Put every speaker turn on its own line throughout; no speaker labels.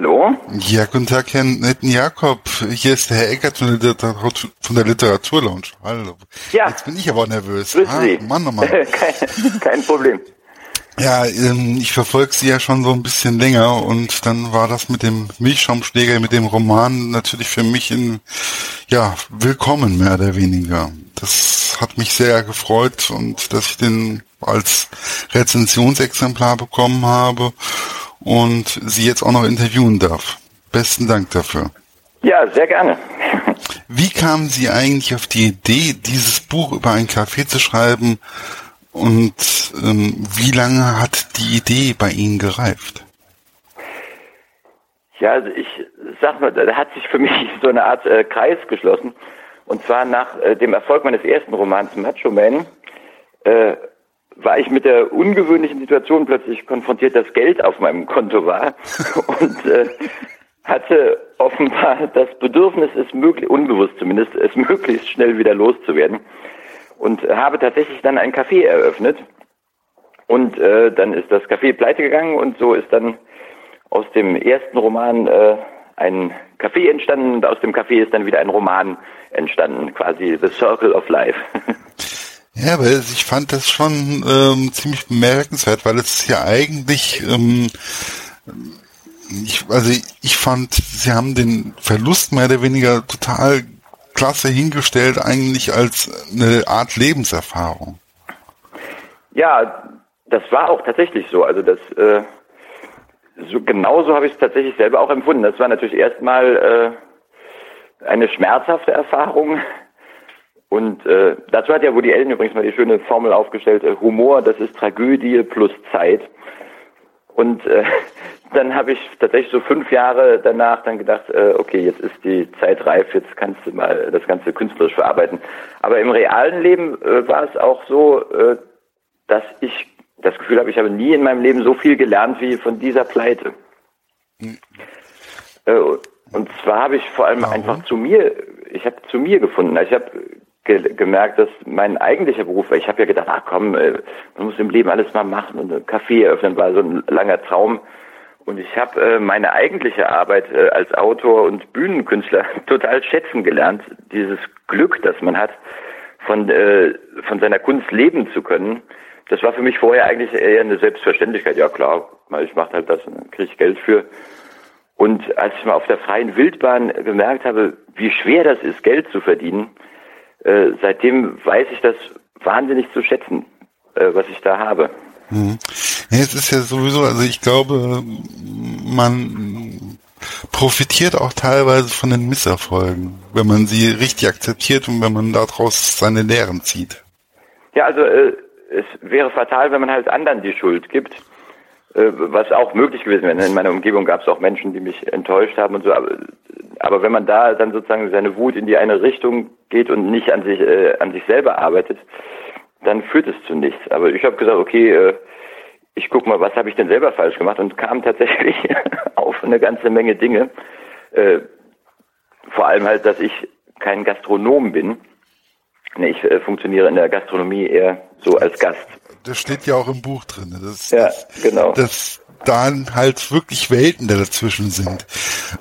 hallo?
Ja, guten Tag, Herr Netten Jakob. Hier ist der Herr Eckert von der, Literatur, von der Literaturlounge. Hallo.
Ja.
Jetzt bin ich aber nervös.
Grüßen
ah,
Sie.
Mann, oh Mann.
kein, kein Problem.
Ja, ähm, ich verfolge Sie ja schon so ein bisschen länger und dann war das mit dem Milchschaumschläger, mit dem Roman natürlich für mich in, ja, willkommen mehr oder weniger. Das hat mich sehr gefreut und dass ich den als Rezensionsexemplar bekommen habe und Sie jetzt auch noch interviewen darf. Besten Dank dafür.
Ja, sehr gerne.
Wie kamen Sie eigentlich auf die Idee, dieses Buch über ein Café zu schreiben und ähm, wie lange hat die Idee bei Ihnen gereift?
Ja, also ich sag mal, da hat sich für mich so eine Art äh, Kreis geschlossen. Und zwar nach äh, dem Erfolg meines ersten Romans Macho Man äh, war ich mit der ungewöhnlichen Situation plötzlich konfrontiert, dass Geld auf meinem Konto war. Und äh, hatte offenbar das Bedürfnis, es möglich, unbewusst zumindest, es möglichst schnell wieder loszuwerden. Und habe tatsächlich dann ein Café eröffnet. Und äh, dann ist das Café pleite gegangen und so ist dann aus dem ersten Roman äh, ein Café entstanden. Und aus dem Café ist dann wieder ein Roman entstanden, quasi The Circle of Life.
Ja, aber ich fand das schon ähm, ziemlich bemerkenswert, weil es ja eigentlich, ähm, ich, also ich fand, sie haben den Verlust mehr oder weniger total klasse hingestellt, eigentlich als eine Art Lebenserfahrung.
Ja, das war auch tatsächlich so. Also das äh, so genauso habe ich es tatsächlich selber auch empfunden. Das war natürlich erstmal äh, eine schmerzhafte Erfahrung, und äh, dazu hat ja Woody Allen übrigens mal die schöne Formel aufgestellt, äh, Humor, das ist Tragödie plus Zeit. Und äh, dann habe ich tatsächlich so fünf Jahre danach dann gedacht, äh, okay, jetzt ist die Zeit reif, jetzt kannst du mal das Ganze künstlerisch verarbeiten. Aber im realen Leben äh, war es auch so, äh, dass ich das Gefühl habe, ich habe nie in meinem Leben so viel gelernt wie von dieser Pleite. Mhm. Äh, und zwar habe ich vor allem Warum? einfach zu mir, ich habe zu mir gefunden. Also ich habe ge gemerkt, dass mein eigentlicher Beruf, ich habe ja gedacht, ach komm, äh, man muss im Leben alles mal machen und ein Café eröffnen war so ein langer Traum. Und ich habe äh, meine eigentliche Arbeit äh, als Autor und Bühnenkünstler total schätzen gelernt. Dieses Glück, das man hat, von, äh, von seiner Kunst leben zu können. Das war für mich vorher eigentlich eher eine Selbstverständlichkeit. Ja klar, ich mache halt das und dann kriege ich Geld für. Und als ich mal auf der freien Wildbahn gemerkt habe, wie schwer das ist, Geld zu verdienen, äh, seitdem weiß ich das wahnsinnig zu schätzen, äh, was ich da habe.
Mhm. Ja, es ist ja sowieso, also ich glaube, man profitiert auch teilweise von den Misserfolgen, wenn man sie richtig akzeptiert und wenn man daraus seine Lehren zieht.
Ja, also äh, es wäre fatal, wenn man halt anderen die Schuld gibt, was auch möglich gewesen wäre. In meiner Umgebung gab es auch Menschen, die mich enttäuscht haben und so, aber aber wenn man da dann sozusagen seine Wut in die eine Richtung geht und nicht an sich, äh, an sich selber arbeitet, dann führt es zu nichts. Aber ich habe gesagt, okay, äh, ich guck mal, was habe ich denn selber falsch gemacht und kam tatsächlich auf eine ganze Menge Dinge. Äh, vor allem halt, dass ich kein Gastronom bin. Ich äh, funktioniere in der Gastronomie eher so als Gast.
Das steht ja auch im Buch drin. Das,
ja, genau.
Das, dann halt wirklich Welten dazwischen sind.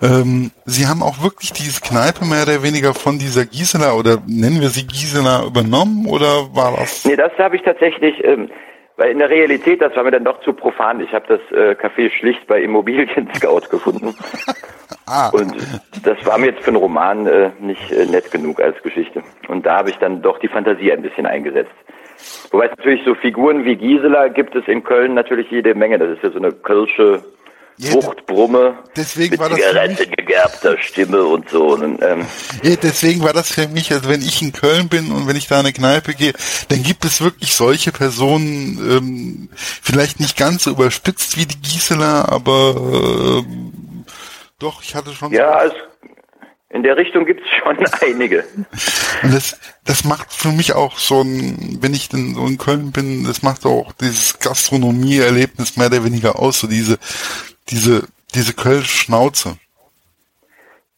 Ähm, Sie haben auch wirklich diese Kneipe mehr oder weniger von dieser Gisela oder nennen wir sie Gisela übernommen oder war das?
Nee, das habe ich tatsächlich, ähm, weil in der Realität, das war mir dann doch zu profan. Ich habe das äh, Café schlicht bei Immobilien Scout gefunden. ah. Und das war mir jetzt für einen Roman äh, nicht äh, nett genug als Geschichte. Und da habe ich dann doch die Fantasie ein bisschen eingesetzt. Wobei es natürlich so Figuren wie Gisela gibt es in Köln natürlich jede Menge. Das ist ja so eine kölsche ja, Wuchtbrumme
deswegen
mit
war das
Zigaretten gegerbter Stimme und so. Und, ähm,
ja, deswegen war das für mich, also wenn ich in Köln bin und wenn ich da in eine Kneipe gehe, dann gibt es wirklich solche Personen, ähm, vielleicht nicht ganz so überspitzt wie die Gisela, aber ähm, doch, ich hatte schon.
Ja, so es in der Richtung gibt es schon einige.
Und das, das macht für mich auch so ein, wenn ich denn so in Köln bin, das macht auch dieses Gastronomie-Erlebnis mehr oder weniger aus, so diese, diese, diese Kölsch-Schnauze.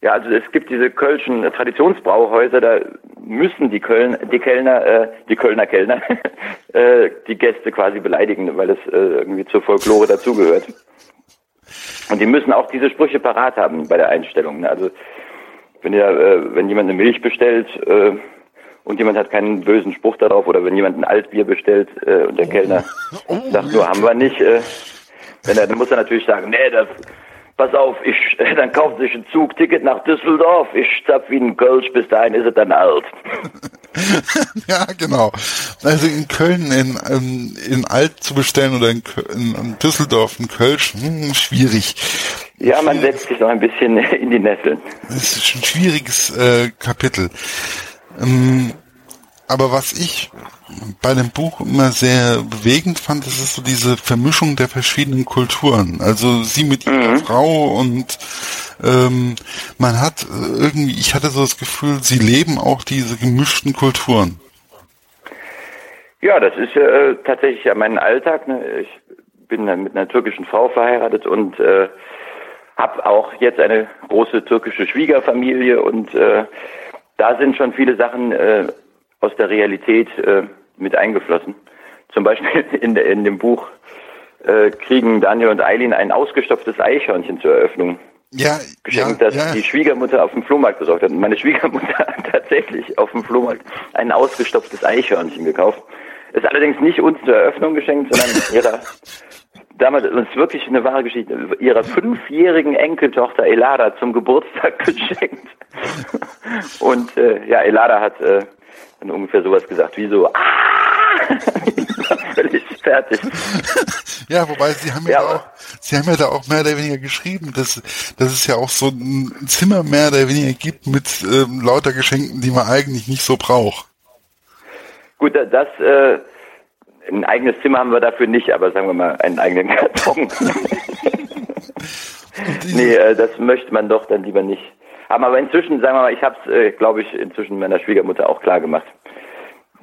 Ja, also es gibt diese kölschen Traditionsbrauhäuser, da müssen die Köln, die Kellner, äh, die Kölner Kellner, äh, die Gäste quasi beleidigen, weil es äh, irgendwie zur Folklore dazugehört. Und die müssen auch diese Sprüche parat haben bei der Einstellung. Ne? Also wenn ihr, äh, wenn jemand eine Milch bestellt äh, und jemand hat keinen bösen Spruch darauf oder wenn jemand ein Altbier bestellt äh, und der Kellner oh. sagt nur haben wir nicht, äh, wenn er, dann muss er natürlich sagen, nee, das pass auf, ich, dann kauft sich ein Zugticket nach Düsseldorf, ich zapf wie ein Kölsch, bis dahin ist er dann alt.
ja, genau. Also in Köln in, in, in Alt zu bestellen oder in, in, in Düsseldorf in Kölsch, hm, schwierig.
Ja, man setzt sich noch ein bisschen in die Nesseln.
Das ist ein schwieriges äh, Kapitel. Ähm, aber was ich bei dem Buch immer sehr bewegend fand, das ist so diese Vermischung der verschiedenen Kulturen. Also sie mit ihrer mhm. Frau und ähm, man hat irgendwie, ich hatte so das Gefühl, sie leben auch diese gemischten Kulturen.
Ja, das ist äh, tatsächlich ja mein Alltag. Ne? Ich bin mit einer türkischen Frau verheiratet und äh, habe auch jetzt eine große türkische Schwiegerfamilie und äh, da sind schon viele Sachen äh, aus der Realität äh, mit eingeflossen. Zum Beispiel in, der, in dem Buch äh, kriegen Daniel und Eileen ein ausgestopftes Eichhörnchen zur Eröffnung
ja,
geschenkt,
ja,
das
ja.
die Schwiegermutter auf dem Flohmarkt besorgt hat. Und meine Schwiegermutter hat tatsächlich auf dem Flohmarkt ein ausgestopftes Eichhörnchen gekauft. Ist allerdings nicht uns zur Eröffnung geschenkt, sondern ihrer damals, das ist wirklich eine wahre Geschichte, ihrer fünfjährigen Enkeltochter Elada zum Geburtstag geschenkt. Und äh, ja, Elada hat äh, dann ungefähr sowas gesagt, wie so, ah! völlig fertig.
Ja, wobei sie haben ja, ja auch, sie haben ja da auch mehr oder weniger geschrieben, dass, dass es ja auch so ein Zimmer mehr oder weniger gibt mit ähm, lauter Geschenken, die man eigentlich nicht so braucht.
Gut, das, äh, ein eigenes Zimmer haben wir dafür nicht, aber sagen wir mal einen eigenen Karton. nee, äh, das möchte man doch dann lieber nicht haben. Aber inzwischen, sagen wir mal, ich habe es, äh, glaube ich, inzwischen meiner Schwiegermutter auch klar gemacht,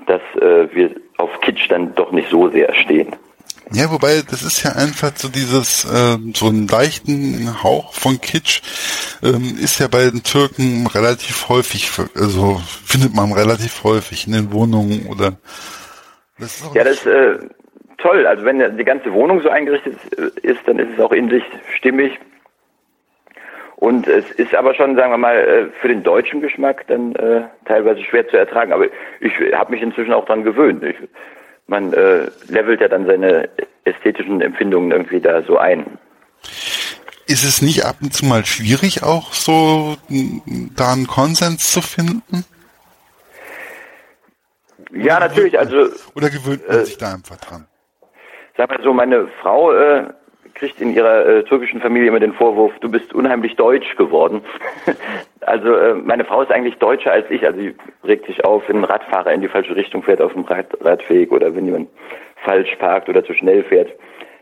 dass äh, wir auf Kitsch dann doch nicht so sehr stehen.
Ja, wobei das ist ja einfach so dieses, äh, so einen leichten Hauch von Kitsch ähm, ist ja bei den Türken relativ häufig, also findet man relativ häufig in den Wohnungen oder.
Das ja, das ist äh, toll. Also wenn die ganze Wohnung so eingerichtet ist, dann ist es auch in sich stimmig. Und es ist aber schon, sagen wir mal, äh, für den deutschen Geschmack dann äh, teilweise schwer zu ertragen. Aber ich habe mich inzwischen auch dran gewöhnt. Ich, man äh, levelt ja dann seine ästhetischen Empfindungen irgendwie da so ein.
Ist es nicht ab und zu mal schwierig, auch so da einen Konsens zu finden?
Ja, natürlich. Also
oder gewöhnt man äh, sich da einfach dran?
Sag mal so, meine Frau äh, kriegt in ihrer äh, türkischen Familie immer den Vorwurf, du bist unheimlich deutsch geworden. also äh, meine Frau ist eigentlich deutscher als ich. Also sie regt sich auf, wenn ein Radfahrer in die falsche Richtung fährt auf dem Rad Radweg oder wenn jemand falsch parkt oder zu schnell fährt.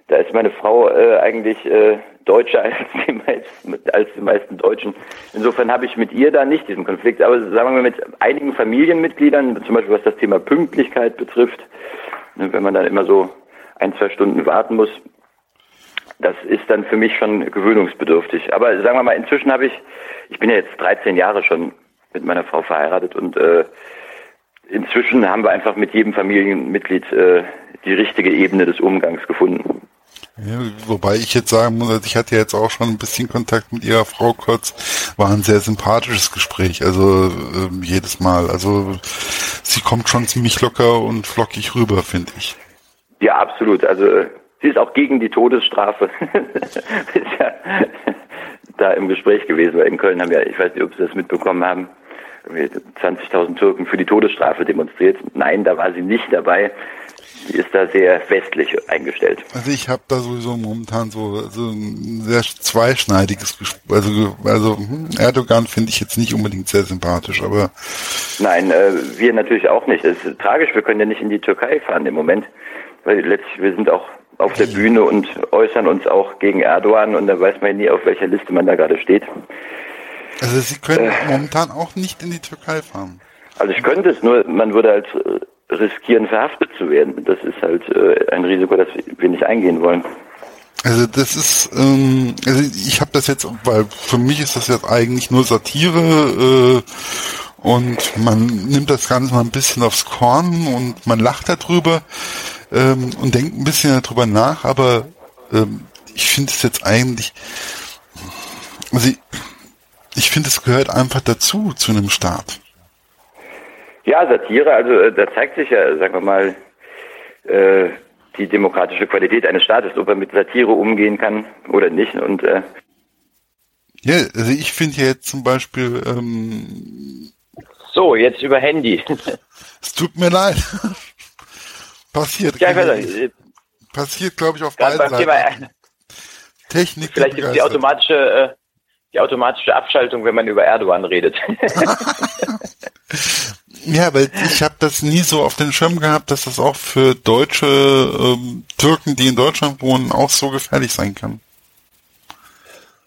Da ist meine Frau äh, eigentlich äh, deutscher als die, meisten, als die meisten Deutschen. Insofern habe ich mit ihr da nicht diesen Konflikt. Aber sagen wir mal mit einigen Familienmitgliedern, zum Beispiel was das Thema Pünktlichkeit betrifft, ne, wenn man dann immer so ein, zwei Stunden warten muss, das ist dann für mich schon gewöhnungsbedürftig. Aber sagen wir mal, inzwischen habe ich, ich bin ja jetzt 13 Jahre schon mit meiner Frau verheiratet und äh, inzwischen haben wir einfach mit jedem Familienmitglied äh, die richtige Ebene des Umgangs gefunden.
Ja, wobei ich jetzt sagen muss, ich hatte jetzt auch schon ein bisschen Kontakt mit ihrer Frau kurz, war ein sehr sympathisches Gespräch, also äh, jedes Mal. Also sie kommt schon ziemlich locker und flockig rüber, finde ich.
Ja, absolut. Also Sie ist auch gegen die Todesstrafe. ist ja da im Gespräch gewesen, weil in Köln haben ja, ich weiß nicht, ob Sie das mitbekommen haben, 20.000 Türken für die Todesstrafe demonstriert. Nein, da war sie nicht dabei. Sie ist da sehr westlich eingestellt.
Also ich habe da sowieso momentan so, so ein sehr zweischneidiges Gespräch. Also, also hm, Erdogan finde ich jetzt nicht unbedingt sehr sympathisch, aber...
Nein, äh, wir natürlich auch nicht. Es ist tragisch, wir können ja nicht in die Türkei fahren im Moment, weil letztlich, wir sind auch auf der Bühne und äußern uns auch gegen Erdogan und da weiß man nie, auf welcher Liste man da gerade steht.
Also Sie können äh, momentan auch nicht in die Türkei fahren.
Also ich könnte es, nur man würde halt äh, riskieren, verhaftet zu werden. Das ist halt äh, ein Risiko, das wir nicht eingehen wollen.
Also das ist, ähm, also ich habe das jetzt, weil für mich ist das jetzt eigentlich nur Satire äh, und man nimmt das Ganze mal ein bisschen aufs Korn und man lacht darüber ähm, und denkt ein bisschen darüber nach, aber ähm, ich finde es jetzt eigentlich, also ich, ich finde, es gehört einfach dazu, zu einem Staat.
Ja, Satire, also äh, da zeigt sich ja, sagen wir mal, äh, die demokratische Qualität eines Staates, ob er mit Satire umgehen kann oder nicht. Und äh,
ja, also ich finde ja jetzt zum Beispiel ähm,
so jetzt über Handy.
es tut mir leid. passiert.
Ja, ich weiß nicht. Äh,
passiert, glaube ich, auf beiden Seiten. Thema, Technik.
Vielleicht gibt es die automatische, äh, die automatische Abschaltung, wenn man über Erdogan redet.
ja, weil ich habe das nie so auf den Schirm gehabt, dass das auch für deutsche ähm, Türken, die in Deutschland wohnen, auch so gefährlich sein kann.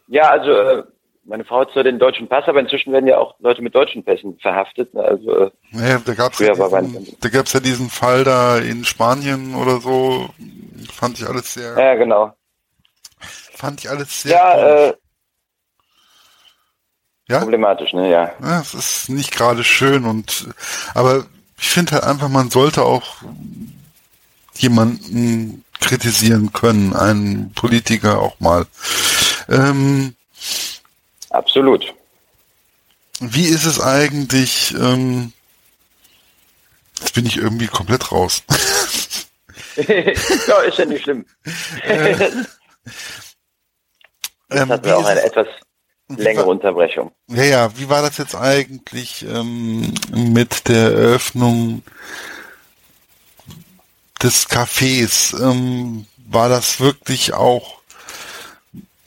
Ja, also äh, meine Frau hat zwar den deutschen Pass, aber inzwischen werden ja auch Leute mit deutschen Pässen verhaftet. Ne? Also
äh, ja, da gab es ja, ja diesen Fall da in Spanien oder so. Fand ich alles sehr.
Ja, genau.
Fand ich alles sehr.
Ja, äh, ja? Problematisch, ne, ja.
Ja, es ist nicht gerade schön und, aber ich finde halt einfach, man sollte auch jemanden kritisieren können, einen Politiker auch mal. Ähm,
Absolut.
Wie ist es eigentlich, ähm, jetzt bin ich irgendwie komplett raus.
ja, ist ja nicht schlimm. Äh, das hatten wir auch eine etwas längere war, Unterbrechung.
Ja, ja, wie war das jetzt eigentlich ähm, mit der Eröffnung des Cafés? Ähm, war das wirklich auch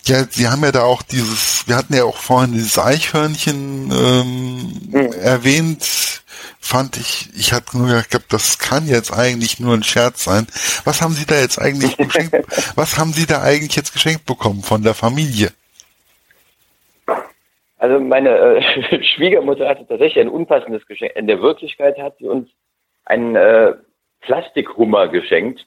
ja, Sie haben ja da auch dieses, wir hatten ja auch vorhin dieses Eichhörnchen ähm, mhm. erwähnt, fand ich, ich hatte nur gedacht, das kann jetzt eigentlich nur ein Scherz sein. Was haben Sie da jetzt eigentlich geschenkt, was haben Sie da eigentlich jetzt geschenkt bekommen von der Familie?
Also meine äh, Schwiegermutter hatte tatsächlich ein unpassendes Geschenk. In der Wirklichkeit hat sie uns einen äh, Plastikhummer geschenkt,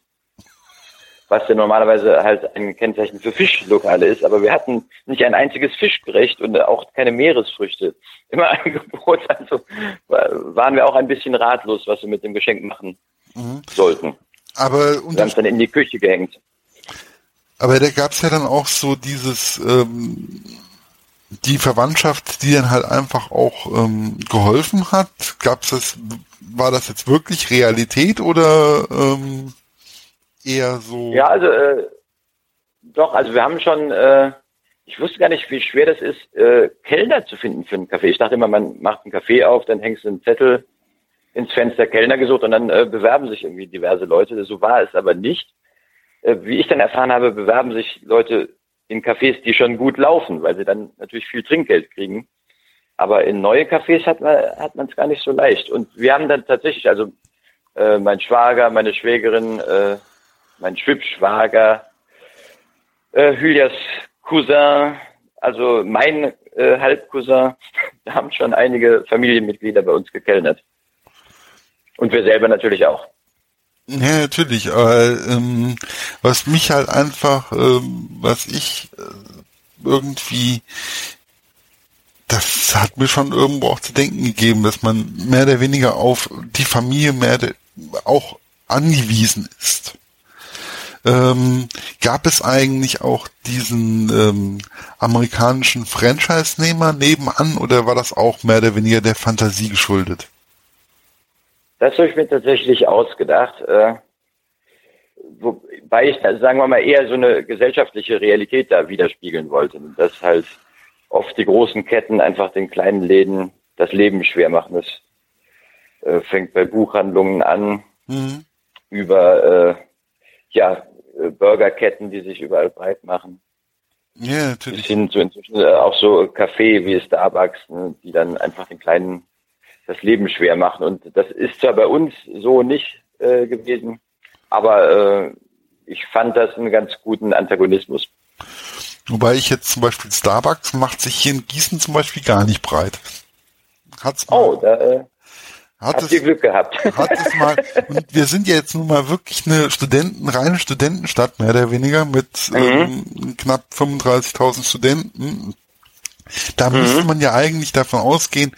was ja normalerweise halt ein Kennzeichen für Fischlokale ist. Aber wir hatten nicht ein einziges Fischgericht und auch keine Meeresfrüchte im Angebot. Also waren wir auch ein bisschen ratlos, was wir mit dem Geschenk machen mhm. sollten.
Aber
wir haben es dann in die Küche gehängt.
Aber da gab es ja dann auch so dieses ähm, die Verwandtschaft, die dann halt einfach auch ähm, geholfen hat? Gab's das, war das jetzt wirklich Realität oder ähm, eher so?
Ja, also äh, doch, also wir haben schon, äh, ich wusste gar nicht, wie schwer das ist, äh, Kellner zu finden für einen Kaffee. Ich dachte immer, man macht einen Kaffee auf, dann hängst du einen Zettel ins Fenster Kellner gesucht und dann äh, bewerben sich irgendwie diverse Leute. So war es aber nicht. Äh, wie ich dann erfahren habe, bewerben sich Leute in Cafés, die schon gut laufen, weil sie dann natürlich viel Trinkgeld kriegen. Aber in neue Cafés hat man hat man es gar nicht so leicht. Und wir haben dann tatsächlich, also äh, mein Schwager, meine Schwägerin, äh, mein Schwibschwager, äh, Julias Cousin, also mein äh, Halbcousin, da haben schon einige Familienmitglieder bei uns gekellnert. Und wir selber natürlich auch.
Ja, natürlich, aber ähm, was mich halt einfach, ähm, was ich äh, irgendwie, das hat mir schon irgendwo auch zu denken gegeben, dass man mehr oder weniger auf die Familie mehr auch angewiesen ist. Ähm, gab es eigentlich auch diesen ähm, amerikanischen Franchise-Nehmer nebenan oder war das auch mehr oder weniger der Fantasie geschuldet?
Das habe ich mir tatsächlich ausgedacht. Äh, wobei ich, sagen wir mal, eher so eine gesellschaftliche Realität da widerspiegeln wollte. Dass halt oft die großen Ketten einfach den kleinen Läden das Leben schwer machen. Das äh, fängt bei Buchhandlungen an, mhm. über äh, ja, Burgerketten, die sich überall breit machen.
Ja, natürlich.
Bis hin zu inzwischen äh, auch so Kaffee wie Starbucks, ne, die dann einfach den kleinen das Leben schwer machen. Und das ist zwar bei uns so nicht äh, gewesen, aber äh, ich fand das einen ganz guten Antagonismus.
Wobei ich jetzt zum Beispiel Starbucks macht sich hier in Gießen zum Beispiel gar nicht breit.
Hat's mal, oh, da äh, hat es, Glück gehabt.
Hat es mal, und wir sind ja jetzt nun mal wirklich eine Studenten, reine Studentenstadt, mehr oder weniger, mit mhm. ähm, knapp 35.000 Studenten. Da mhm. müsste man ja eigentlich davon ausgehen,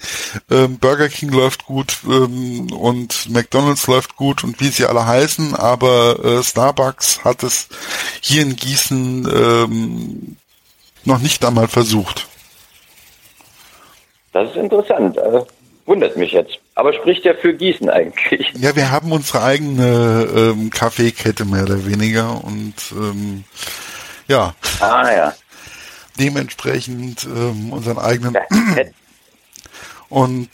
ähm, Burger King läuft gut ähm, und McDonald's läuft gut und wie sie alle heißen, aber äh, Starbucks hat es hier in Gießen ähm, noch nicht einmal versucht.
Das ist interessant. Äh, wundert mich jetzt. Aber spricht ja für Gießen eigentlich.
Ja, wir haben unsere eigene ähm, Kaffeekette mehr oder weniger und ähm, ja.
Ah ja
dementsprechend ähm, unseren eigenen und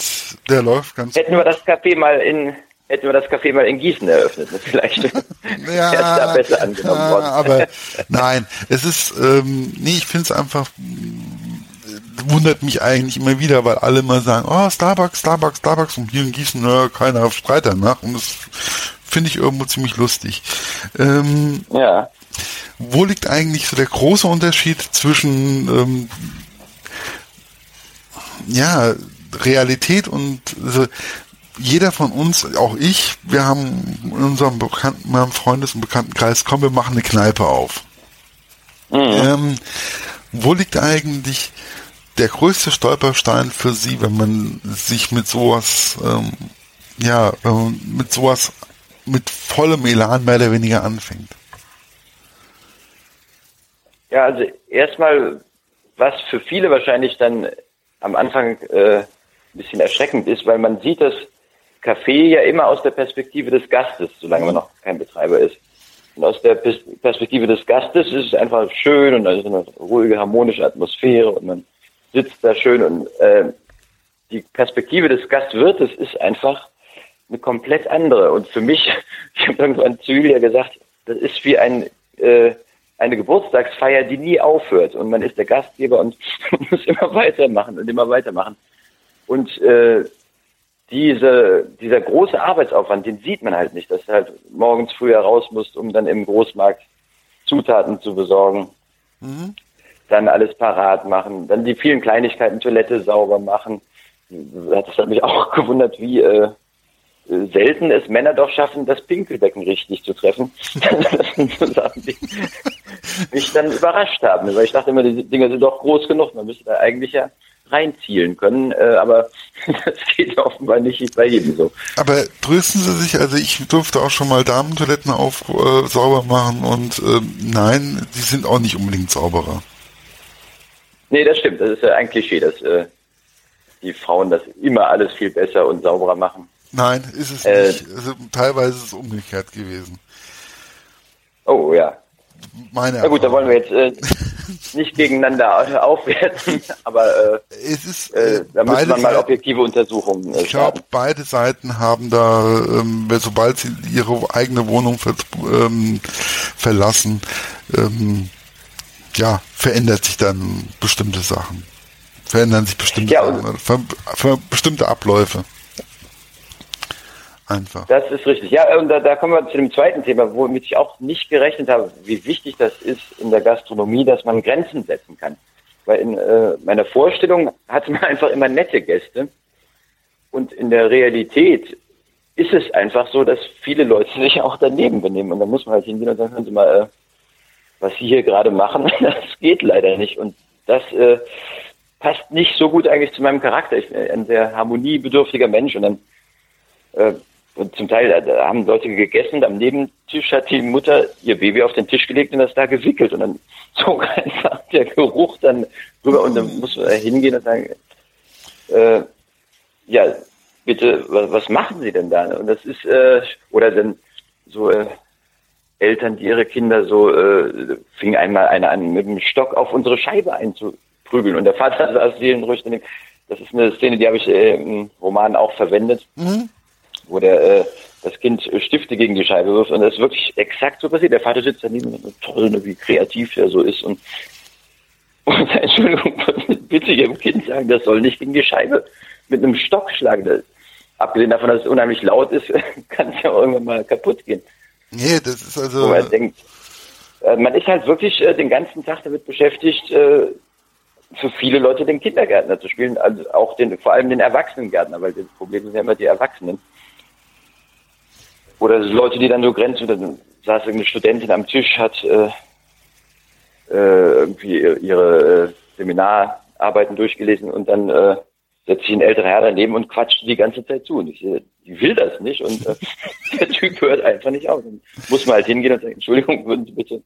der läuft ganz
Hätten gut. wir das Café mal in hätten wir das Café mal in Gießen eröffnet, vielleicht
ja, da besser angenommen ja, worden. aber nein, es ist ähm, nee, ich finde es einfach wundert mich eigentlich immer wieder, weil alle immer sagen, oh, Starbucks, Starbucks, Starbucks und hier in Gießen, na, keiner schreit danach und das finde ich irgendwo ziemlich lustig. Ähm,
ja
wo liegt eigentlich so der große Unterschied zwischen ähm, ja, Realität und also jeder von uns, auch ich, wir haben in unserem Bekannten, meinem Freundes- und Bekanntenkreis, komm, wir machen eine Kneipe auf. Mhm. Ähm, wo liegt eigentlich der größte Stolperstein für Sie, wenn man sich mit sowas, ähm, ja, äh, mit sowas, mit vollem Elan mehr oder weniger anfängt?
Ja, also erstmal, was für viele wahrscheinlich dann am Anfang äh, ein bisschen erschreckend ist, weil man sieht das Café ja immer aus der Perspektive des Gastes, solange man noch kein Betreiber ist. Und aus der Perspektive des Gastes ist es einfach schön und da ist eine ruhige, harmonische Atmosphäre und man sitzt da schön und äh, die Perspektive des Gastwirtes ist einfach eine komplett andere. Und für mich, ich habe irgendwann zu Julia gesagt, das ist wie ein äh, eine Geburtstagsfeier, die nie aufhört. Und man ist der Gastgeber und muss immer weitermachen und immer weitermachen. Und äh, diese, dieser große Arbeitsaufwand, den sieht man halt nicht, dass du halt morgens früher raus musst, um dann im Großmarkt Zutaten zu besorgen. Mhm. Dann alles parat machen, dann die vielen Kleinigkeiten, Toilette sauber machen. Das hat mich auch gewundert, wie äh, selten es Männer doch schaffen, das Pinkelbecken richtig zu treffen. das sind so Sachen, die mich dann überrascht haben. Weil ich dachte immer, die Dinger sind doch groß genug. Man müsste da eigentlich ja reinzielen können, äh, aber das geht offenbar nicht bei jedem so.
Aber trösten Sie sich, also ich durfte auch schon mal Damentoiletten auf äh, sauber machen und äh, nein, die sind auch nicht unbedingt sauberer.
Nee, das stimmt. Das ist ja ein Klischee, dass äh, die Frauen das immer alles viel besser und sauberer machen.
Nein, ist es äh, nicht. Also, teilweise ist es umgekehrt gewesen.
Oh ja.
Meine
Na gut, da wollen wir jetzt äh, nicht gegeneinander aufwerten, aber äh,
es ist,
äh, äh da müsste man mal objektive Untersuchungen
äh, Ich glaube, beide Seiten haben da, ähm, sobald sie ihre eigene Wohnung ver ähm, verlassen, ähm, ja, verändert sich dann bestimmte Sachen. Verändern sich bestimmte, ja, Sachen, ver, ver, bestimmte Abläufe. Einfach.
Das ist richtig. Ja, und da, da kommen wir zu dem zweiten Thema, womit ich auch nicht gerechnet habe, wie wichtig das ist in der Gastronomie, dass man Grenzen setzen kann. Weil in äh, meiner Vorstellung hatte man einfach immer nette Gäste. Und in der Realität ist es einfach so, dass viele Leute sich auch daneben benehmen. Und dann muss man halt hingehen und sagen, hören Sie mal, äh, was Sie hier gerade machen, das geht leider nicht. Und das äh, passt nicht so gut eigentlich zu meinem Charakter. Ich bin ein sehr harmoniebedürftiger Mensch und dann äh, und zum Teil da haben Leute gegessen, am Nebentisch hat die Mutter ihr Baby auf den Tisch gelegt und das da gewickelt. Und dann zog einfach der Geruch dann rüber und dann muss man hingehen und sagen, äh, ja, bitte, was, machen Sie denn da? Und das ist, äh, oder dann so äh, Eltern, die ihre Kinder so, äh, fing einmal einer an, mit dem Stock auf unsere Scheibe einzuprügeln. Und der Vater saß seelenruhig daneben. Das ist eine Szene, die habe ich äh, im Roman auch verwendet. Mhm wo der äh, das Kind Stifte gegen die Scheibe wirft und das ist wirklich exakt so passiert. Der Vater sitzt daneben und toll, ne, wie kreativ er so ist und, und Entschuldigung, bitte Ihrem Kind sagen, das soll nicht gegen die Scheibe mit einem Stock schlagen. Das, abgesehen davon, dass es unheimlich laut ist, kann es ja irgendwann mal kaputt gehen.
Nee, das ist also.
Man denkt, äh, man ist halt wirklich äh, den ganzen Tag damit beschäftigt, äh, für viele Leute den Kindergärtner zu spielen, also auch den, vor allem den Erwachsenengärtner, weil das Problem sind ja immer die Erwachsenen. Oder Leute, die dann so grenzen, dann saß irgendeine Studentin am Tisch, hat äh, irgendwie ihre äh, Seminar Arbeiten durchgelesen und dann äh, setzt sich ein älterer Herr daneben und quatscht die ganze Zeit zu. Und ich die will das nicht und äh, der Typ hört einfach nicht auf. Dann muss man halt hingehen und sagen, Entschuldigung, würden Sie bitte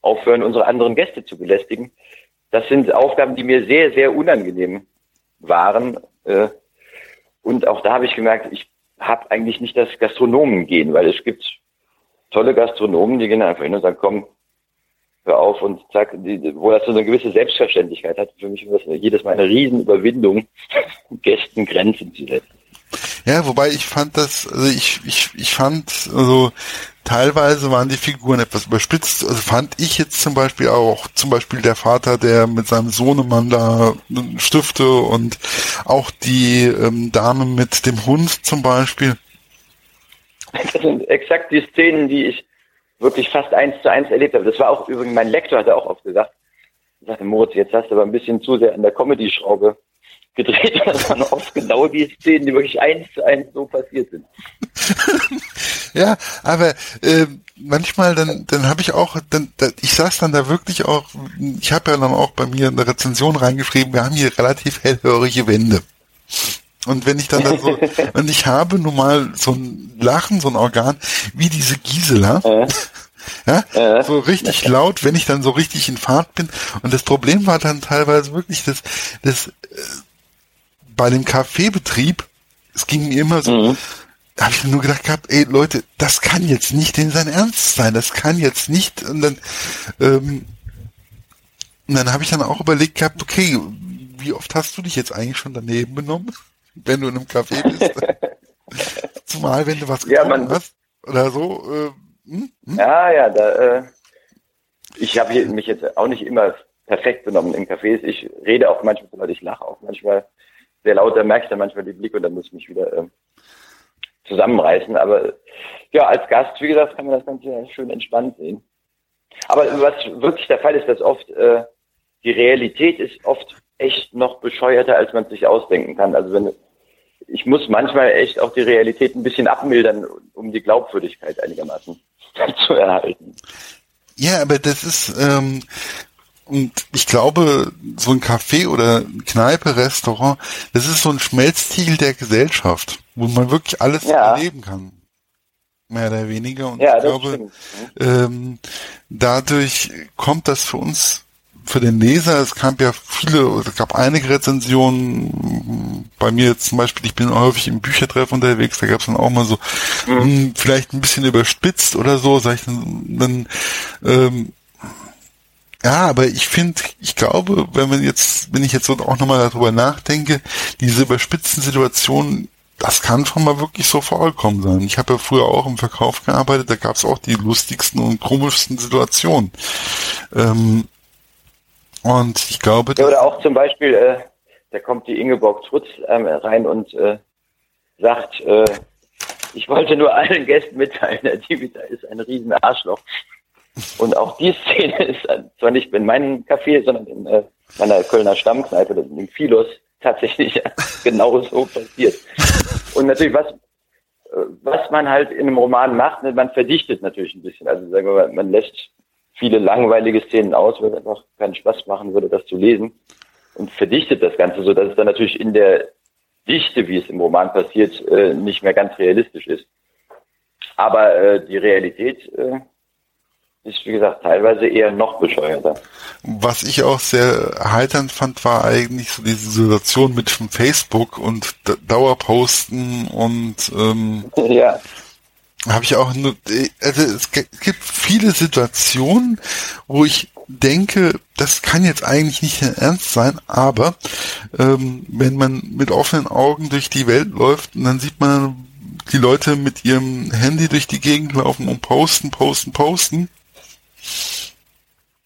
aufhören, unsere anderen Gäste zu belästigen. Das sind Aufgaben, die mir sehr, sehr unangenehm waren. Äh, und auch da habe ich gemerkt, ich habe eigentlich nicht das Gastronomen gehen, weil es gibt tolle Gastronomen, die gehen einfach hin und sagen, komm, hör auf und zack, die, wo das so eine gewisse Selbstverständlichkeit hat. Für mich war das jedes Mal eine Riesenüberwindung, Gästen Grenzen zu setzen.
Ja, wobei ich fand das, also ich, ich, ich fand, also teilweise waren die Figuren etwas überspitzt. Also fand ich jetzt zum Beispiel auch, zum Beispiel der Vater, der mit seinem Sohnemann da Stifte und auch die ähm, Dame mit dem Hund zum Beispiel.
Das sind exakt die Szenen, die ich wirklich fast eins zu eins erlebt habe. Das war auch übrigens, mein Lektor hat auch oft gesagt, er sagte, Moritz, jetzt hast du aber ein bisschen zu sehr an der Comedy-Schraube gedreht. Das waren oft genau die Szenen, die wirklich eins zu eins so passiert sind.
ja, aber äh, manchmal dann, dann habe ich auch, dann, da, ich saß dann da wirklich auch, ich habe ja dann auch bei mir in der Rezension reingeschrieben, wir haben hier relativ hellhörige Wände. Und wenn ich dann, dann so, und ich habe nun mal so ein Lachen, so ein Organ, wie diese Gisela. Äh. Ja, äh. so richtig laut, wenn ich dann so richtig in Fahrt bin. Und das Problem war dann teilweise wirklich, dass, dass äh, bei dem Kaffeebetrieb, es ging mir immer so, mhm. habe ich nur gedacht gehabt, ey Leute, das kann jetzt nicht in sein Ernst sein, das kann jetzt nicht. Und dann, ähm, und dann habe ich dann auch überlegt gehabt, okay, wie oft hast du dich jetzt eigentlich schon daneben benommen? Wenn du in einem Café bist. Zumal, wenn du was
ja, man, hast
oder so. Äh, hm?
Hm? Ja, ja, da, äh, ich habe mich jetzt auch nicht immer perfekt benommen in Cafés. Ich rede auch manchmal so laut, ich lache auch manchmal sehr laut, da merke ich dann manchmal die Blicke und dann muss ich mich wieder äh, zusammenreißen. Aber ja, als Gast, wie gesagt, kann man das Ganze schön entspannt sehen. Aber was wirklich der Fall ist, dass oft äh, die Realität ist oft echt noch bescheuerter, als man sich ausdenken kann. Also wenn ich muss manchmal echt auch die Realität ein bisschen abmildern, um die Glaubwürdigkeit einigermaßen zu erhalten.
Ja, aber das ist ähm, und ich glaube, so ein Café oder Kneipe, Restaurant, das ist so ein Schmelztiegel der Gesellschaft, wo man wirklich alles ja. erleben kann. Mehr oder weniger. Und ja, ich glaube, ähm, dadurch kommt das für uns für den Leser, es gab ja viele, es gab einige Rezensionen, bei mir jetzt zum Beispiel, ich bin häufig im Büchertreff unterwegs, da gab es dann auch mal so, mhm. mh, hm, vielleicht ein bisschen überspitzt oder so, sag ich dann, ähm, ja, aber ich finde, ich glaube, wenn man jetzt, wenn ich jetzt auch nochmal darüber nachdenke, diese überspitzten Situationen, das kann schon mal wirklich so vorgekommen sein. Ich habe ja früher auch im Verkauf gearbeitet, da gab es auch die lustigsten und komischsten Situationen. Ähm, und ich glaube.
Ja, oder auch zum Beispiel, äh, da kommt die Ingeborg Trutz ähm, rein und äh, sagt, äh, ich wollte nur allen Gästen mitteilen, der Divita ist ein riesen Arschloch. Und auch die Szene ist zwar nicht in meinem Café, sondern in äh, meiner Kölner Stammkneipe, in Philos, tatsächlich genauso passiert. Und natürlich, was, äh, was man halt in einem Roman macht, ne, man verdichtet natürlich ein bisschen. Also sagen wir mal, man lässt viele langweilige Szenen aus, weil es einfach keinen Spaß machen würde, das zu lesen und verdichtet das Ganze, so dass es dann natürlich in der Dichte, wie es im Roman passiert, äh, nicht mehr ganz realistisch ist. Aber äh, die Realität äh, ist, wie gesagt, teilweise eher noch bescheuerter.
Was ich auch sehr heiternd fand, war eigentlich so diese Situation mit Facebook und Dauerposten und ähm, ja habe ich auch nur, also es gibt viele Situationen, wo ich denke, das kann jetzt eigentlich nicht ernst sein, aber ähm, wenn man mit offenen Augen durch die Welt läuft dann sieht man die Leute mit ihrem Handy durch die Gegend laufen und posten, posten, posten.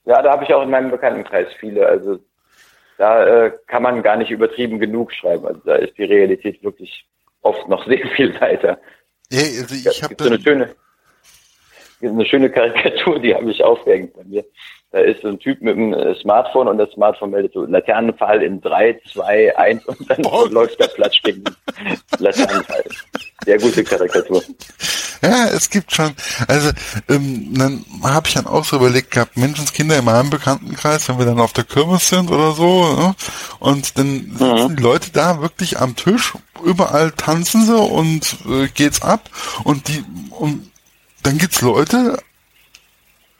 Ja, da habe ich auch in meinem Bekanntenkreis viele. Also da äh, kann man gar nicht übertrieben genug schreiben. Also da ist die Realität wirklich oft noch sehr viel weiter.
Ja, also ich habe
so eine schöne, eine schöne Karikatur, die habe ich aufgehängt bei mir. Da ist so ein Typ mit einem äh, Smartphone und das Smartphone meldet so Laternenfall in 3, 2, 1 und dann oh. läuft der Platz gegen Laternenfall. Sehr gute Karikatur.
Ja, es gibt schon, also ähm, dann habe ich dann auch so überlegt gehabt, Menschenskinder in meinem Bekanntenkreis, wenn wir dann auf der Kirmes sind oder so, ne? und dann mhm. sitzen die Leute da wirklich am Tisch, überall tanzen sie und äh, geht's ab und die und dann gibt's Leute,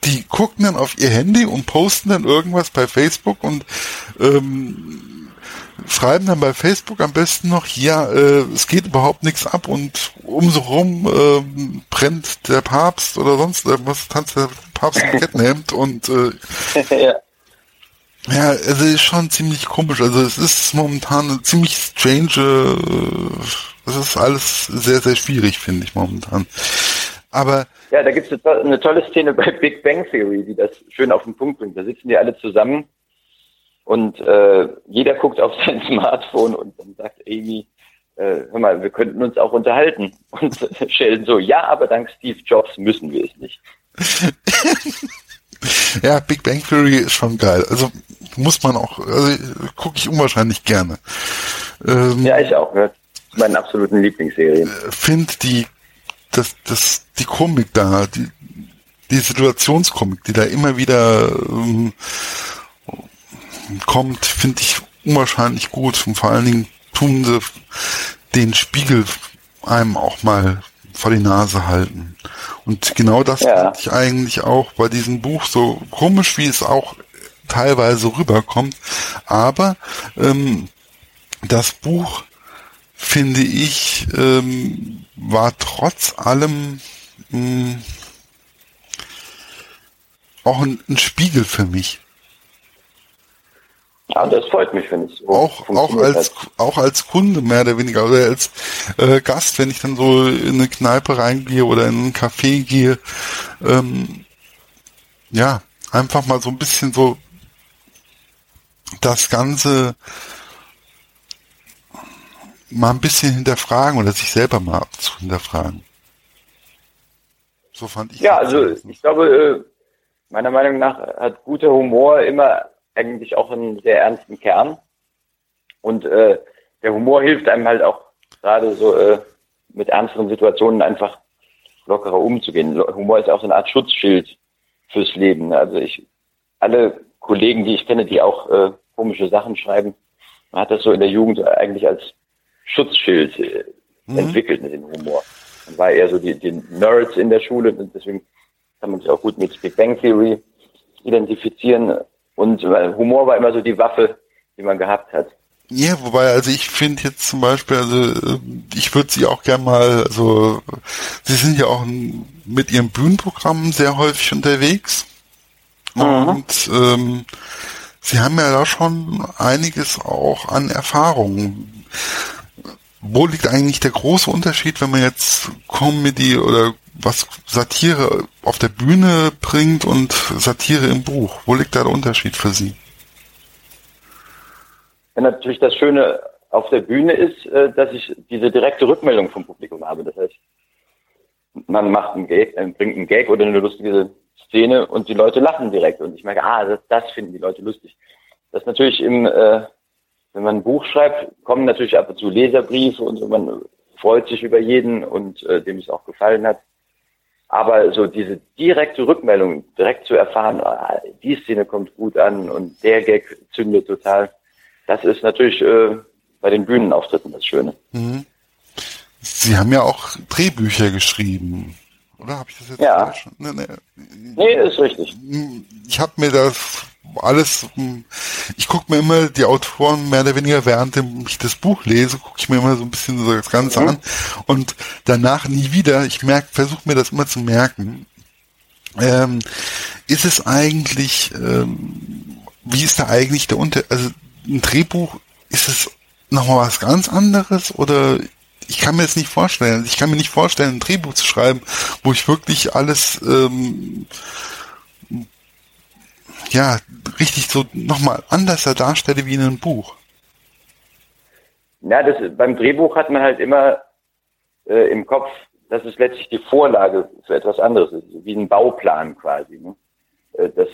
die gucken dann auf ihr Handy und posten dann irgendwas bei Facebook und ähm, schreiben dann bei Facebook am besten noch, ja, äh, es geht überhaupt nichts ab und um so rum äh, brennt der Papst oder sonst irgendwas, tanzt der Papst im Kettenhemd und äh, ja. ja, also ist schon ziemlich komisch. Also es ist momentan eine ziemlich strange, äh, es ist alles sehr, sehr schwierig, finde ich momentan. Aber
ja, da gibt es eine tolle Szene bei Big Bang Theory, die das schön auf den Punkt bringt. Da sitzen die alle zusammen und äh, jeder guckt auf sein Smartphone und dann sagt Amy, äh, hör mal, wir könnten uns auch unterhalten. Und Sheldon so, ja, aber dank Steve Jobs müssen wir es nicht.
ja, Big Bang Theory ist schon geil. Also muss man auch, also gucke ich unwahrscheinlich gerne.
Ähm, ja, ich auch. Ne? Meinen absoluten Lieblingsserien.
Find die das, das, die Komik da, die, die Situationskomik, die da immer wieder ähm, kommt, finde ich unwahrscheinlich gut. Und vor allen Dingen tun sie den Spiegel einem auch mal vor die Nase halten. Und genau das ja. finde ich eigentlich auch bei diesem Buch so komisch, wie es auch teilweise rüberkommt. Aber ähm, das Buch finde ich, ähm, war trotz allem mh, hm, auch ein, ein, Spiegel für mich.
Ja, das freut mich, wenn es
so auch auch als hat. auch als Kunde mehr oder weniger oder als äh, Gast, wenn ich dann so in eine Kneipe reingehe oder in einen Café gehe, ähm, ja einfach mal so ein bisschen so das ganze mal ein bisschen hinterfragen oder sich selber mal zu hinterfragen.
So fand ich. Ja, also ich glaube, äh, meiner Meinung nach hat guter Humor immer eigentlich auch einen sehr ernsten Kern. Und äh, der Humor hilft einem halt auch gerade so äh, mit ernsteren Situationen einfach lockerer umzugehen. Humor ist auch so eine Art Schutzschild fürs Leben. Also ich, alle Kollegen, die ich kenne, die auch äh, komische Sachen schreiben, man hat das so in der Jugend eigentlich als Schutzschild äh, mhm. entwickelt mit dem Humor. Man war eher so die, die Nerds in der Schule und deswegen kann man sich auch gut mit Big Bang Theory identifizieren. Und äh, Humor war immer so die Waffe, die man gehabt hat.
Ja, wobei, also ich finde jetzt zum Beispiel, also äh, ich würde sie auch gern mal, also sie sind ja auch mit ihrem Bühnenprogramm sehr häufig unterwegs. Mhm. Und ähm, sie haben ja da schon einiges auch an Erfahrung wo liegt eigentlich der große Unterschied, wenn man jetzt Comedy oder was Satire auf der Bühne bringt und Satire im Buch? Wo liegt da der Unterschied für Sie?
Ja, natürlich das Schöne auf der Bühne ist, äh, dass ich diese direkte Rückmeldung vom Publikum habe. Das heißt, man macht einen Gag, äh, bringt einen Gag oder eine lustige Szene und die Leute lachen direkt und ich merke, ah, das, das finden die Leute lustig. Das ist natürlich im äh, wenn man ein Buch schreibt, kommen natürlich ab und zu Leserbriefe und man freut sich über jeden und äh, dem es auch gefallen hat. Aber so diese direkte Rückmeldung, direkt zu erfahren, ah, die Szene kommt gut an und der Gag zündet total, das ist natürlich äh, bei den Bühnenauftritten das Schöne. Mhm.
Sie haben ja auch Drehbücher geschrieben, oder? Habe ich das jetzt
ja. Schon? Nee, nee. nee, ist richtig.
Ich habe mir das alles, hm, ich gucke mir immer die Autoren mehr oder weniger, während ich das Buch lese, gucke ich mir immer so ein bisschen so das Ganze mhm. an und danach nie wieder. Ich merke, versuche mir das immer zu merken. Ähm, ist es eigentlich, ähm, wie ist da eigentlich der Unter, also ein Drehbuch, ist es nochmal was ganz anderes oder ich kann mir das nicht vorstellen. Ich kann mir nicht vorstellen, ein Drehbuch zu schreiben, wo ich wirklich alles ähm, ja, richtig so nochmal anders darstelle wie in einem Buch.
Ja, das, beim Drehbuch hat man halt immer äh, im Kopf, dass es letztlich die Vorlage für etwas anderes ist, wie ein Bauplan quasi. Ne? Äh, das,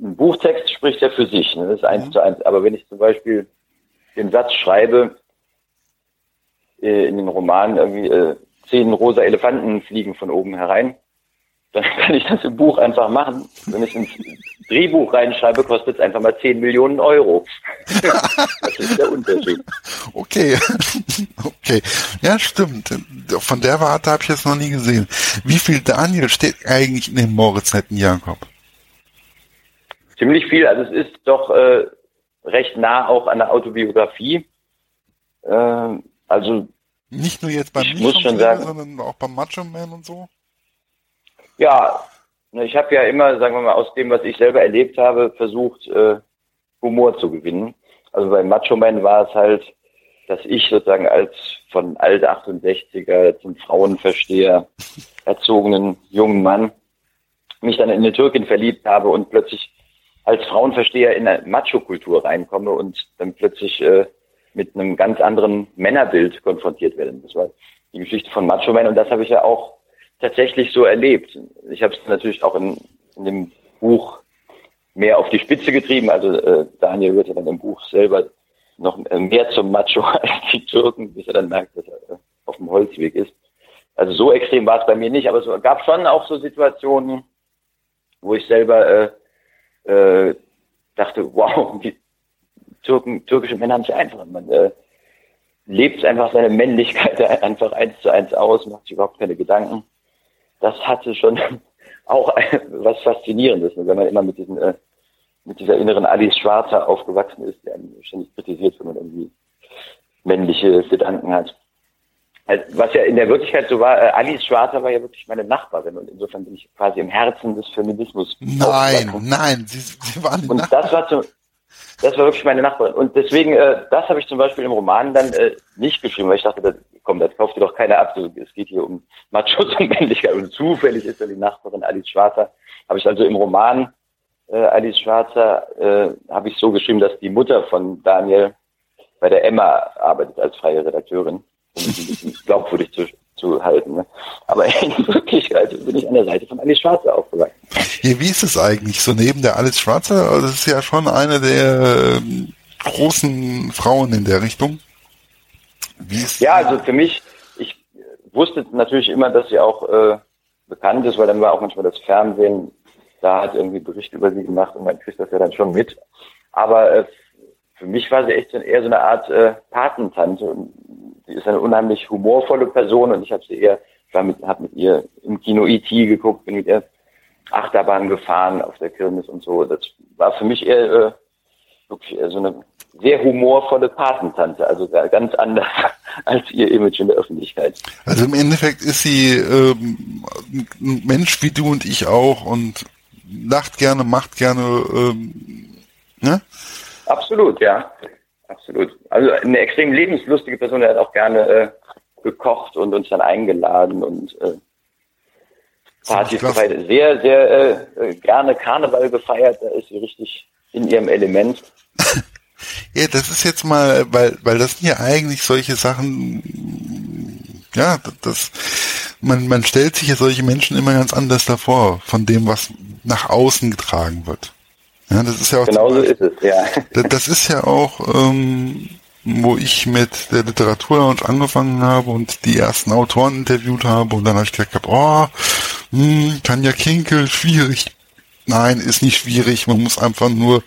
ein Buchtext spricht ja für sich, ne? das ist eins mhm. zu eins. Aber wenn ich zum Beispiel den Satz schreibe, äh, in den Roman irgendwie, äh, zehn rosa Elefanten fliegen von oben herein. Dann kann ich das im Buch einfach machen. Wenn ich ins Drehbuch reinschreibe, kostet es einfach mal 10 Millionen Euro. das ist der Unterschied.
Okay, okay. Ja, stimmt. Von der Warte habe ich jetzt noch nie gesehen. Wie viel Daniel steht eigentlich in dem Moritz Netten Jakob?
Ziemlich viel. Also es ist doch äh, recht nah auch an der Autobiografie. Äh, also
nicht nur jetzt beim
ich muss schon sagen,
sondern auch beim Macho Man und so.
Ja, ich habe ja immer, sagen wir mal, aus dem, was ich selber erlebt habe, versucht, äh, Humor zu gewinnen. Also bei Macho Man war es halt, dass ich sozusagen als von alt 68er zum Frauenversteher erzogenen jungen Mann mich dann in eine Türkin verliebt habe und plötzlich als Frauenversteher in eine Macho-Kultur reinkomme und dann plötzlich äh, mit einem ganz anderen Männerbild konfrontiert werde. Das war die Geschichte von Macho Man und das habe ich ja auch tatsächlich so erlebt. Ich habe es natürlich auch in, in dem Buch mehr auf die Spitze getrieben. Also äh, Daniel wird ja dann im Buch selber noch äh, mehr zum Macho als die Türken, bis er dann merkt, dass er äh, auf dem Holzweg ist. Also so extrem war es bei mir nicht, aber es gab schon auch so Situationen, wo ich selber äh, äh, dachte, wow, die Türken, türkische Männer haben es einfach. Man äh, lebt einfach seine Männlichkeit einfach eins zu eins aus, macht sich überhaupt keine Gedanken das hatte schon auch was Faszinierendes, wenn man immer mit diesen äh, mit dieser inneren Alice Schwarzer aufgewachsen ist, der ständig kritisiert, wenn man irgendwie männliche Gedanken hat. Also, was ja in der Wirklichkeit so war, äh, Alice Schwarzer war ja wirklich meine Nachbarin und insofern bin ich quasi im Herzen des Feminismus.
Nein, nein, sie, sie waren die
Und das war zum, das war wirklich meine Nachbarin. Und deswegen, äh, das habe ich zum Beispiel im Roman dann äh, nicht geschrieben, weil ich dachte, das, komm, das kauft dir doch keiner ab. Es geht hier um Machos und Männlichkeit. Und zufällig ist dann die Nachbarin Alice Schwarzer. Habe ich also im Roman äh, Alice Schwarzer, äh, habe ich so geschrieben, dass die Mutter von Daniel bei der Emma arbeitet als freie Redakteurin, um es ein bisschen glaubwürdig zu, zu halten. Ne? Aber in Wirklichkeit bin ich an der Seite von Alice Schwarzer aufgewachsen.
Ja, wie ist es eigentlich? So neben der Alice Schwarzer, also das ist ja schon eine der ähm, großen Frauen in der Richtung.
Ja, also für mich, ich wusste natürlich immer, dass sie auch äh, bekannt ist, weil dann war auch manchmal das Fernsehen, da hat irgendwie Bericht über sie gemacht und man kriegt das ja dann schon mit. Aber äh, für mich war sie echt so, eher so eine Art äh, Patentante. Und sie ist eine unheimlich humorvolle Person und ich habe sie eher, ich war mit, hab mit ihr im Kino E.T. geguckt, bin mit ihr Achterbahn gefahren auf der Kirmes und so. Das war für mich eher äh, wirklich eher so eine sehr humorvolle Patentante, also ganz anders als ihr Image in der Öffentlichkeit.
Also im Endeffekt ist sie ähm, ein Mensch wie du und ich auch und lacht gerne, macht gerne, ähm, ne?
Absolut, ja. Absolut. Also eine extrem lebenslustige Person, der hat auch gerne äh, gekocht und uns dann eingeladen und äh, Partys gefeiert. Sehr, sehr äh, äh, gerne Karneval gefeiert, da ist sie richtig in ihrem Element.
Ja, das ist jetzt mal, weil, weil das sind ja eigentlich solche Sachen, ja, das, man, man stellt sich ja solche Menschen immer ganz anders davor, von dem, was nach außen getragen wird. Ja, das ist ja auch.
Genau so ist es, ja.
Das, das ist ja auch, ähm, wo ich mit der Literatur angefangen habe und die ersten Autoren interviewt habe und dann habe ich gesagt, oh, hm, Tanja Kinkel, schwierig. Nein, ist nicht schwierig. Man muss einfach nur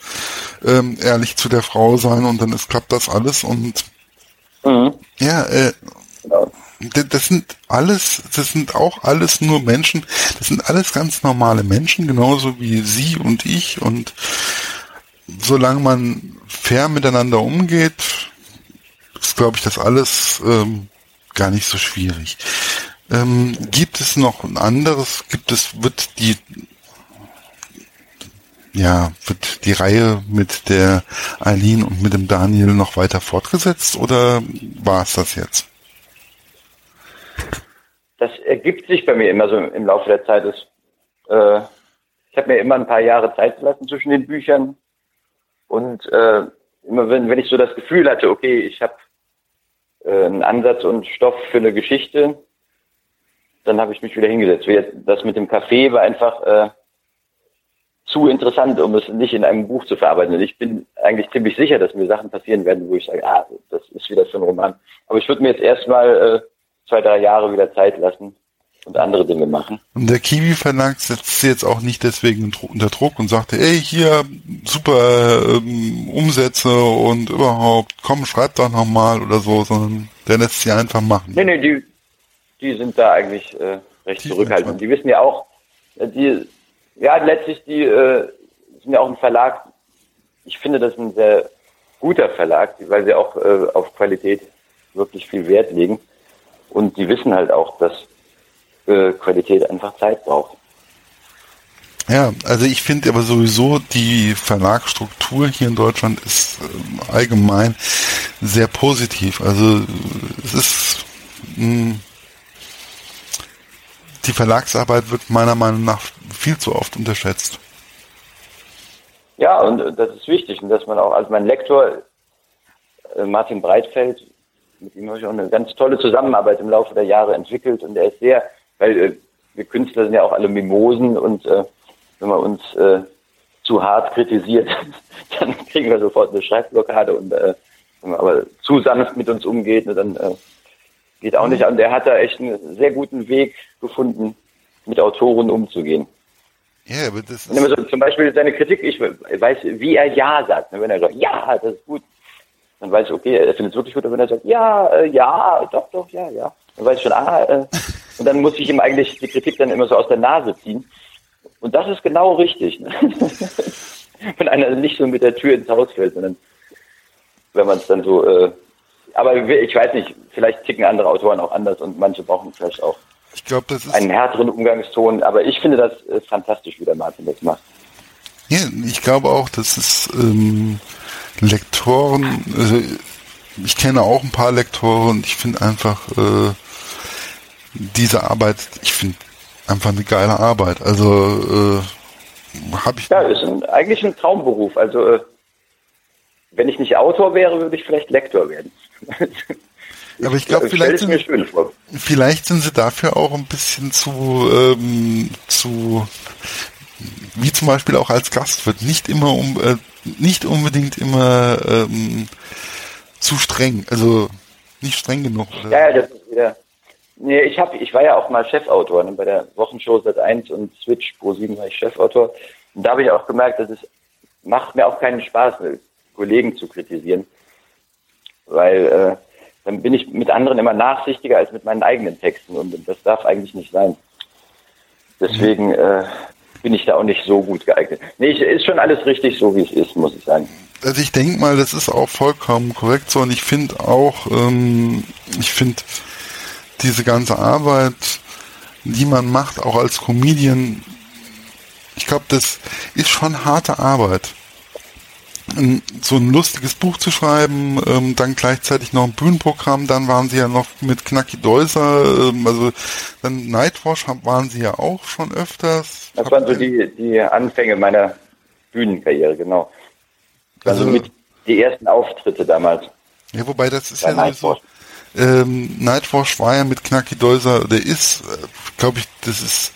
ähm, ehrlich zu der Frau sein und dann ist, klappt das alles. Und mhm. ja, äh, genau. das sind alles, das sind auch alles nur Menschen. Das sind alles ganz normale Menschen, genauso wie Sie und ich. Und solange man fair miteinander umgeht, ist, glaube ich, das alles ähm, gar nicht so schwierig. Ähm, gibt es noch ein anderes? Gibt es, wird die ja, wird die Reihe mit der Eileen und mit dem Daniel noch weiter fortgesetzt oder war es das jetzt?
Das ergibt sich bei mir immer so im Laufe der Zeit. Das, äh, ich habe mir immer ein paar Jahre Zeit gelassen zwischen den Büchern und äh, immer wenn, wenn ich so das Gefühl hatte, okay, ich habe äh, einen Ansatz und Stoff für eine Geschichte, dann habe ich mich wieder hingesetzt. Das mit dem Café war einfach äh, zu interessant, um es nicht in einem Buch zu verarbeiten. Und ich bin eigentlich ziemlich sicher, dass mir Sachen passieren werden, wo ich sage, ah, das ist wieder für ein Roman. Aber ich würde mir jetzt erstmal zwei, drei Jahre wieder Zeit lassen und andere Dinge machen.
Und der Kiwi Verlag setzt jetzt auch nicht deswegen unter Druck und sagte, ey, hier super ähm, Umsätze und überhaupt, komm, schreib doch nochmal oder so, sondern der lässt sie einfach machen.
Nee, nee, die, die sind da eigentlich äh, recht die zurückhaltend. Die wissen ja auch, äh, die, ja, letztlich, die äh, sind ja auch ein Verlag, ich finde das ein sehr guter Verlag, weil sie auch äh, auf Qualität wirklich viel Wert legen. Und die wissen halt auch, dass äh, Qualität einfach Zeit braucht.
Ja, also ich finde aber sowieso die Verlagsstruktur hier in Deutschland ist äh, allgemein sehr positiv. Also es ist mh, hm, die Verlagsarbeit wird meiner Meinung nach viel zu oft unterschätzt.
Ja, und das ist wichtig, und dass man auch, als mein Lektor äh, Martin Breitfeld, mit ihm habe ich auch eine ganz tolle Zusammenarbeit im Laufe der Jahre entwickelt und er ist sehr weil äh, wir Künstler sind ja auch alle Mimosen und äh, wenn man uns äh, zu hart kritisiert, dann kriegen wir sofort eine Schreibblockade und wenn man aber zu sanft mit uns umgeht, ne, dann geht auch nicht an. Der hat da echt einen sehr guten Weg gefunden, mit Autoren umzugehen.
Ja, aber das ist
so, zum Beispiel seine Kritik, ich weiß, wie er Ja sagt. Ne, wenn er sagt, ja, das ist gut, dann weiß ich, okay, er findet es wirklich gut, aber wenn er sagt, ja, äh, ja, doch, doch, ja, ja, dann weiß ich schon, ah, äh, und dann muss ich ihm eigentlich die Kritik dann immer so aus der Nase ziehen. Und das ist genau richtig. Ne? wenn einer nicht so mit der Tür ins Haus fällt, sondern wenn man es dann so, äh, aber ich weiß nicht, vielleicht ticken andere Autoren auch anders und manche brauchen vielleicht auch
ich glaub, das ist
einen härteren Umgangston, aber ich finde das äh, fantastisch, wie der Martin das macht.
Ja, ich glaube auch, dass es ähm, Lektoren, also ich kenne auch ein paar Lektoren und ich finde einfach, äh, diese Arbeit, ich finde einfach eine geile Arbeit. Also äh, habe ich.
Ja, ist ein, eigentlich ein Traumberuf. Also äh, wenn ich nicht Autor wäre, würde ich vielleicht Lektor werden.
Aber ich glaube, vielleicht, sind, vielleicht sind sie dafür auch ein bisschen zu, ähm, zu, wie zum Beispiel auch als Gastwirt, nicht immer um, äh, nicht unbedingt immer ähm, zu streng, also nicht streng genug.
Ja, ja, das ist wieder, Nee, ich hab, ich war ja auch mal Chefautor ne, bei der Wochenshow Sat 1 und Switch Pro 7 war ich Chefautor. Und da habe ich auch gemerkt, dass es macht mir auch keinen Spaß, Kollegen zu kritisieren. Weil äh, dann bin ich mit anderen immer nachsichtiger als mit meinen eigenen Texten und das darf eigentlich nicht sein. Deswegen äh, bin ich da auch nicht so gut geeignet. Nee, ist schon alles richtig so, wie es ist, muss ich sagen.
Also ich denke mal, das ist auch vollkommen korrekt so und ich finde auch, ähm, ich finde diese ganze Arbeit, die man macht, auch als Comedian, ich glaube, das ist schon harte Arbeit. So ein lustiges Buch zu schreiben, ähm, dann gleichzeitig noch ein Bühnenprogramm, dann waren sie ja noch mit Knacki Deuser, ähm, also dann Nightwash waren sie ja auch schon öfters.
Das waren so die, die Anfänge meiner Bühnenkarriere, genau. Also, also mit die ersten Auftritte damals.
Ja, wobei das ist ja sowieso, ähm, Nightwash war ja mit Knacki Deuser, der ist, äh, glaube ich, das ist.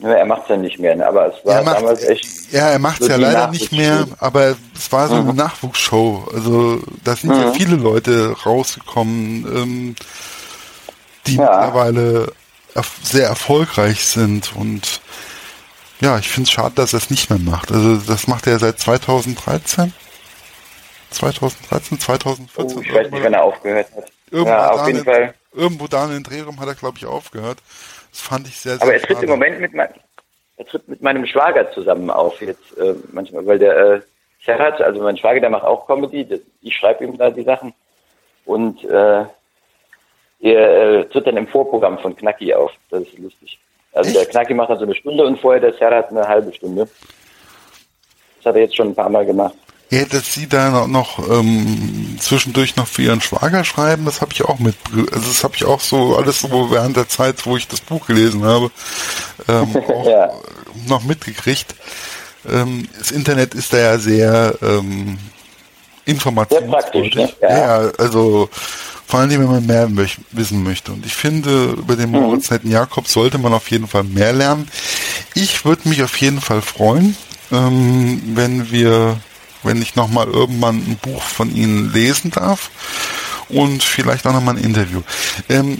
Ja, er macht es ja nicht mehr, ne? aber es war macht, damals echt.
Ja, er macht es so ja leider nicht mehr, aber es war so mhm. eine Nachwuchsshow. Also da sind mhm. ja viele Leute rausgekommen, ähm, die ja. mittlerweile sehr erfolgreich sind und ja, ich finde es schade, dass er es nicht mehr macht. Also das macht er seit 2013. 2013, 2014. Oh,
ich weiß nicht, wann er aufgehört hat.
Irgendwo, ja, auf jeden in, Fall. irgendwo da in den Drehraum hat er, glaube ich, aufgehört. Das fand ich sehr, sehr
Aber er tritt schade. im Moment mit, mein, er tritt mit meinem Schwager zusammen auf, jetzt äh, manchmal, weil der äh, Serhat, also mein Schwager, der macht auch Comedy, das, ich schreibe ihm da die Sachen und äh, er äh, tritt dann im Vorprogramm von Knacki auf. Das ist lustig. Also Echt? der Knacki macht dann so eine Stunde und vorher der Serhat eine halbe Stunde. Das hat er jetzt schon ein paar Mal gemacht.
Ja, dass sie da noch ähm, zwischendurch noch für ihren Schwager schreiben, das habe ich auch mit, also das habe ich auch so alles so während der Zeit, wo ich das Buch gelesen habe, ähm, auch ja. noch mitgekriegt. Ähm, das Internet ist da ja sehr ähm, informationsfreudig. Ne? Ja. ja. also vor allem, wenn man mehr wissen möchte. Und ich finde, über den mhm. Moritz mhm. Jakob sollte man auf jeden Fall mehr lernen. Ich würde mich auf jeden Fall freuen, ähm, wenn wir wenn ich nochmal irgendwann ein Buch von Ihnen lesen darf und vielleicht auch nochmal ein Interview. Ähm,